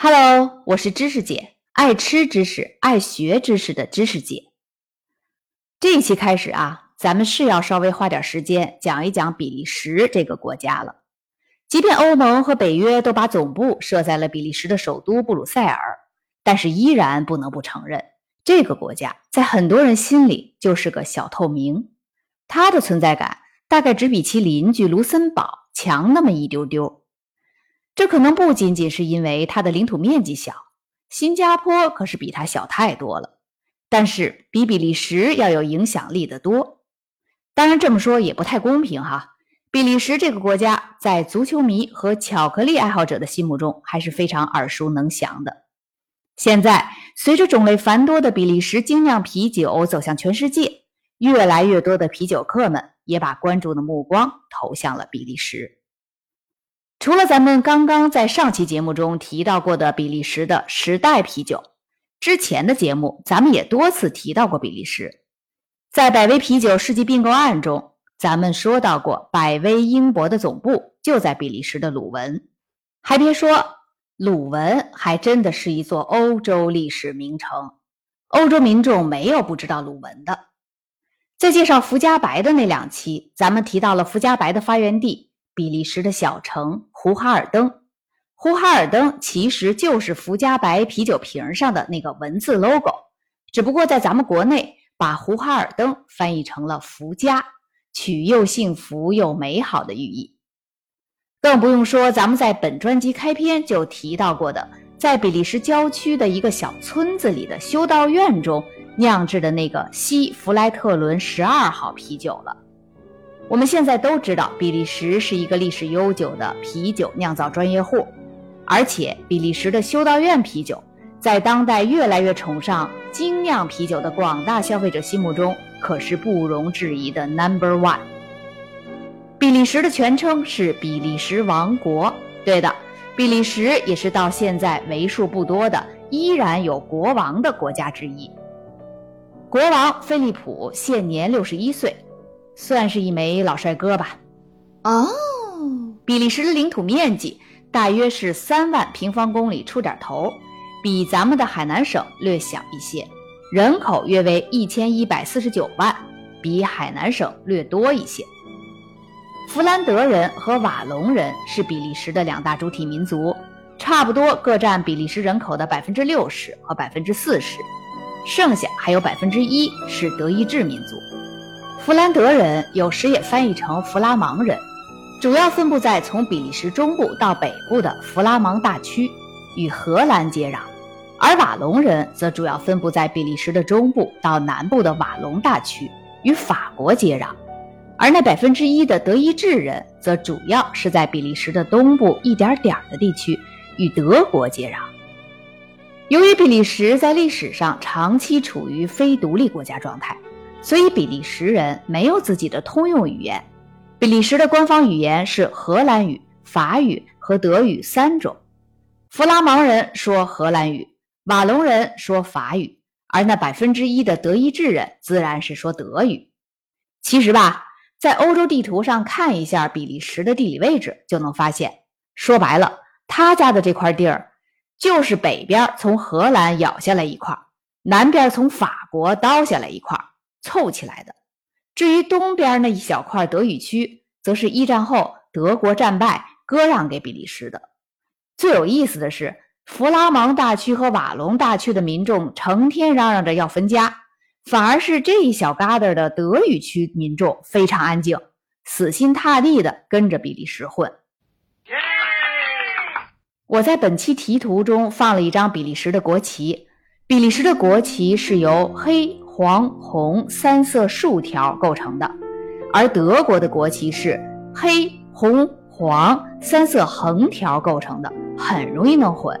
Hello，我是知识姐，爱吃知识、爱学知识的知识姐。这一期开始啊，咱们是要稍微花点时间讲一讲比利时这个国家了。即便欧盟和北约都把总部设在了比利时的首都布鲁塞尔，但是依然不能不承认，这个国家在很多人心里就是个小透明，它的存在感大概只比其邻居卢森堡强那么一丢丢。这可能不仅仅是因为它的领土面积小，新加坡可是比它小太多了，但是比比利时要有影响力的多。当然这么说也不太公平哈，比利时这个国家在足球迷和巧克力爱好者的心目中还是非常耳熟能详的。现在随着种类繁多的比利时精酿啤酒走向全世界，越来越多的啤酒客们也把关注的目光投向了比利时。除了咱们刚刚在上期节目中提到过的比利时的时代啤酒，之前的节目咱们也多次提到过比利时。在百威啤酒世纪并购案中，咱们说到过百威英博的总部就在比利时的鲁文。还别说，鲁文还真的是一座欧洲历史名城，欧洲民众没有不知道鲁文的。在介绍福加白的那两期，咱们提到了福加白的发源地。比利时的小城胡哈尔登，胡哈尔登其实就是福加白啤酒瓶上的那个文字 logo，只不过在咱们国内把胡哈尔登翻译成了福加，取又幸福又美好的寓意。更不用说咱们在本专辑开篇就提到过的，在比利时郊区的一个小村子里的修道院中酿制的那个西弗莱特伦十二号啤酒了。我们现在都知道，比利时是一个历史悠久的啤酒酿造专业户，而且比利时的修道院啤酒在当代越来越崇尚精酿啤酒的广大消费者心目中可是不容置疑的 Number One。比利时的全称是比利时王国，对的，比利时也是到现在为数不多的依然有国王的国家之一。国王菲利普现年六十一岁。算是一枚老帅哥吧。哦，比利时的领土面积大约是三万平方公里出点头，比咱们的海南省略小一些，人口约为一千一百四十九万，比海南省略多一些。弗兰德人和瓦隆人是比利时的两大主体民族，差不多各占比利时人口的百分之六十和百分之四十，剩下还有百分之一是德意志民族。弗兰德人有时也翻译成弗拉芒人，主要分布在从比利时中部到北部的弗拉芒大区，与荷兰接壤；而瓦隆人则主要分布在比利时的中部到南部的瓦隆大区，与法国接壤；而那百分之一的德意志人则主要是在比利时的东部一点点的地区，与德国接壤。由于比利时在历史上长期处于非独立国家状态。所以，比利时人没有自己的通用语言。比利时的官方语言是荷兰语、法语和德语三种。弗拉芒人说荷兰语，瓦隆人说法语，而那百分之一的德意志人自然是说德语。其实吧，在欧洲地图上看一下比利时的地理位置，就能发现，说白了，他家的这块地儿，就是北边从荷兰咬下来一块，南边从法国刀下来一块。凑起来的。至于东边那一小块德语区，则是一战后德国战败割让给比利时的。最有意思的是，弗拉芒大区和瓦隆大区的民众成天嚷嚷着要分家，反而是这一小疙瘩的德语区民众非常安静，死心塌地的跟着比利时混。我在本期题图中放了一张比利时的国旗，比利时的国旗是由黑。黄、红三色竖条构成的，而德国的国旗是黑、红、黄三色横条构成的，很容易弄混。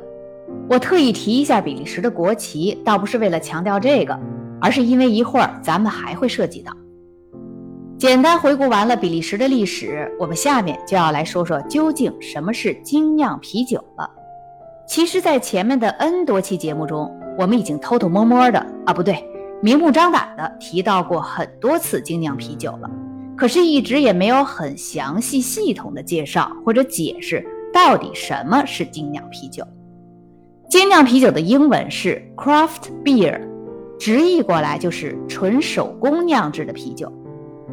我特意提一下比利时的国旗，倒不是为了强调这个，而是因为一会儿咱们还会涉及到。简单回顾完了比利时的历史，我们下面就要来说说究竟什么是精酿啤酒了。其实，在前面的 N 多期节目中，我们已经偷偷摸摸的啊，不对。明目张胆地提到过很多次精酿啤酒了，可是，一直也没有很详细、系统的介绍或者解释到底什么是精酿啤酒。精酿啤酒的英文是 craft beer，直译过来就是纯手工酿制的啤酒。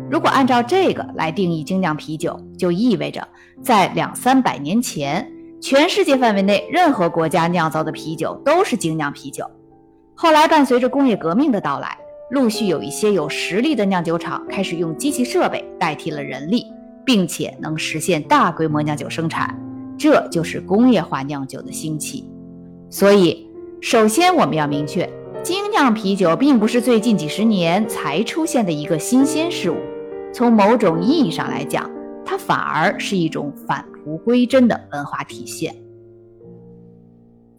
如果按照这个来定义精酿啤酒，就意味着在两三百年前，全世界范围内任何国家酿造的啤酒都是精酿啤酒。后来伴随着工业革命的到来，陆续有一些有实力的酿酒厂开始用机器设备代替了人力，并且能实现大规模酿酒生产，这就是工业化酿酒的兴起。所以，首先我们要明确，精酿啤酒并不是最近几十年才出现的一个新鲜事物。从某种意义上来讲，它反而是一种返璞归真的文化体现。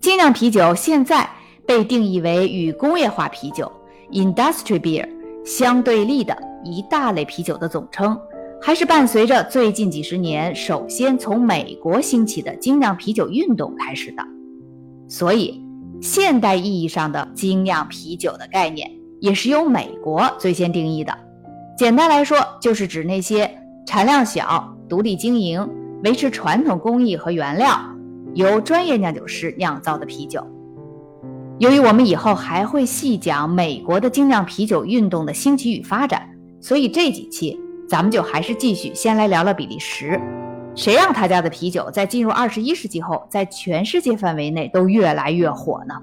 精酿啤酒现在被定义为与工业化啤酒 （industry beer） 相对立的一大类啤酒的总称，还是伴随着最近几十年首先从美国兴起的精酿啤酒运动开始的。所以，现代意义上的精酿啤酒的概念也是由美国最先定义的。简单来说，就是指那些产量小、独立经营、维持传统工艺和原料、由专业酿酒师酿造的啤酒。由于我们以后还会细讲美国的精酿啤酒运动的兴起与发展，所以这几期咱们就还是继续先来聊聊比利时。谁让他家的啤酒在进入二十一世纪后，在全世界范围内都越来越火呢？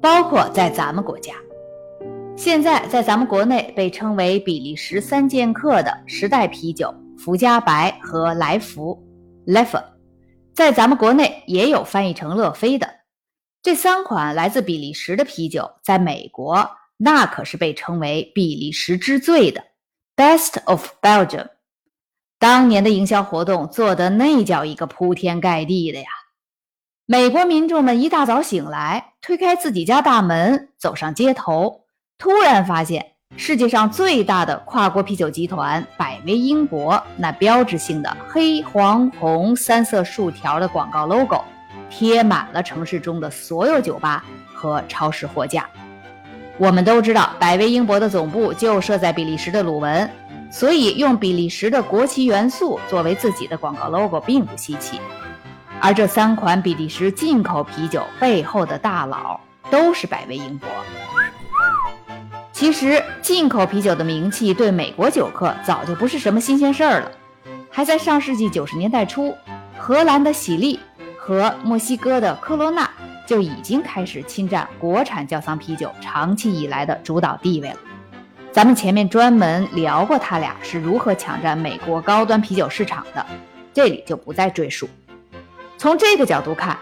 包括在咱们国家。现在在咱们国内被称为比利时三剑客的时代啤酒福加白和来福 （Leffe），在咱们国内也有翻译成乐飞的。这三款来自比利时的啤酒，在美国那可是被称为比利时之最的 （Best of Belgium）。当年的营销活动做的那叫一个铺天盖地的呀！美国民众们一大早醒来，推开自己家大门，走上街头。突然发现，世界上最大的跨国啤酒集团百威英博那标志性的黑黄红三色竖条的广告 logo 贴满了城市中的所有酒吧和超市货架。我们都知道，百威英博的总部就设在比利时的鲁汶，所以用比利时的国旗元素作为自己的广告 logo 并不稀奇。而这三款比利时进口啤酒背后的大佬都是百威英博。其实，进口啤酒的名气对美国酒客早就不是什么新鲜事儿了。还在上世纪九十年代初，荷兰的喜力和墨西哥的科罗娜就已经开始侵占国产窖藏啤酒长期以来的主导地位了。咱们前面专门聊过他俩是如何抢占美国高端啤酒市场的，这里就不再赘述。从这个角度看，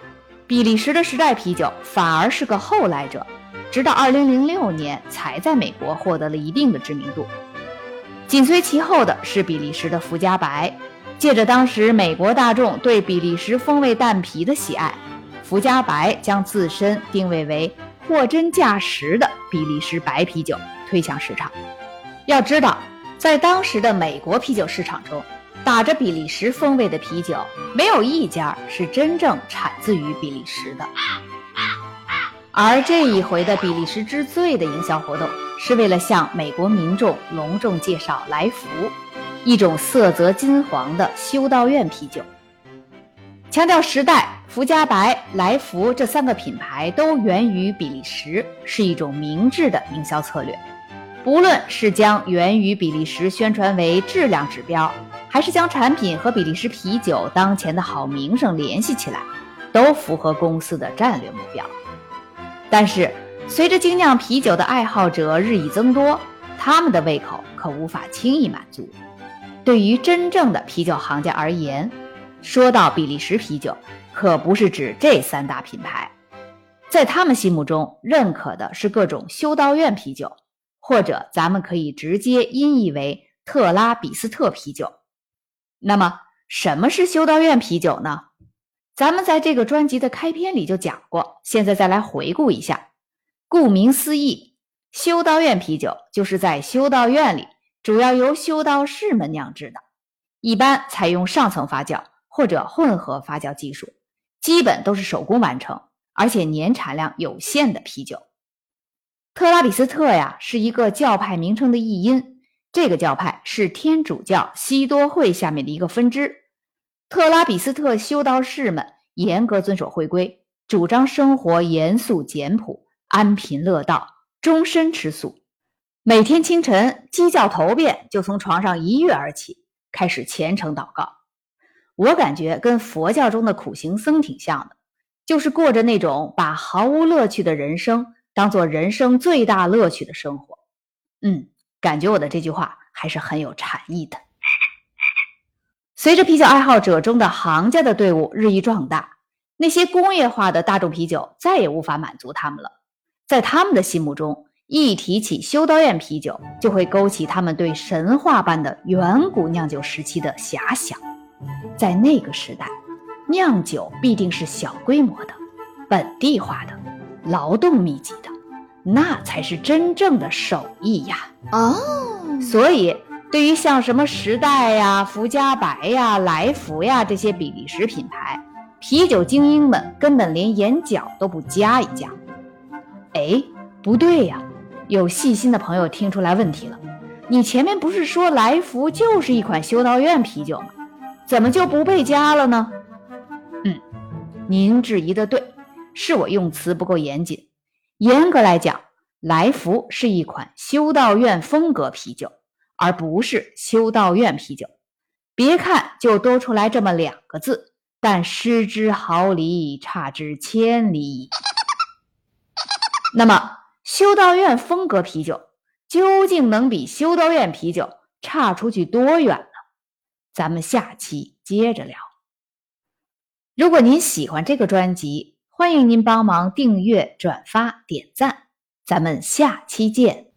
比利时的时代啤酒反而是个后来者。直到二零零六年才在美国获得了一定的知名度，紧随其后的是比利时的福加白。借着当时美国大众对比利时风味蛋皮的喜爱，福加白将自身定位为货真价实的比利时白啤酒推向市场。要知道，在当时的美国啤酒市场中，打着比利时风味的啤酒没有一家是真正产自于比利时的。而这一回的比利时之最的营销活动，是为了向美国民众隆重介绍来福，一种色泽金黄的修道院啤酒。强调时代、福佳白、来福这三个品牌都源于比利时，是一种明智的营销策略。不论是将源于比利时宣传为质量指标，还是将产品和比利时啤酒当前的好名声联系起来，都符合公司的战略目标。但是，随着精酿啤酒的爱好者日益增多，他们的胃口可无法轻易满足。对于真正的啤酒行家而言，说到比利时啤酒，可不是指这三大品牌，在他们心目中认可的是各种修道院啤酒，或者咱们可以直接音译为特拉比斯特啤酒。那么，什么是修道院啤酒呢？咱们在这个专辑的开篇里就讲过，现在再来回顾一下。顾名思义，修道院啤酒就是在修道院里，主要由修道士们酿制的，一般采用上层发酵或者混合发酵技术，基本都是手工完成，而且年产量有限的啤酒。特拉比斯特呀，是一个教派名称的译音，这个教派是天主教西多会下面的一个分支。特拉比斯特修道士们严格遵守会规，主张生活严肃简朴、安贫乐道，终身吃素。每天清晨鸡叫头遍，就从床上一跃而起，开始虔诚祷告。我感觉跟佛教中的苦行僧挺像的，就是过着那种把毫无乐趣的人生当做人生最大乐趣的生活。嗯，感觉我的这句话还是很有禅意的。随着啤酒爱好者中的行家的队伍日益壮大，那些工业化的大众啤酒再也无法满足他们了。在他们的心目中，一提起修道院啤酒，就会勾起他们对神话般的远古酿酒时期的遐想。在那个时代，酿酒必定是小规模的、本地化的、劳动密集的，那才是真正的手艺呀！哦，所以对于像什么时代呀、福佳白呀、来福呀这些比利时品牌，啤酒精英们根本连眼角都不加一加。哎，不对呀！有细心的朋友听出来问题了，你前面不是说来福就是一款修道院啤酒吗？怎么就不被加了呢？嗯，您质疑的对，是我用词不够严谨。严格来讲，来福是一款修道院风格啤酒，而不是修道院啤酒。别看就多出来这么两个字，但失之毫厘，差之千里。那么，修道院风格啤酒究竟能比修道院啤酒差出去多远呢？咱们下期接着聊。如果您喜欢这个专辑，欢迎您帮忙订阅、转发、点赞。咱们下期见。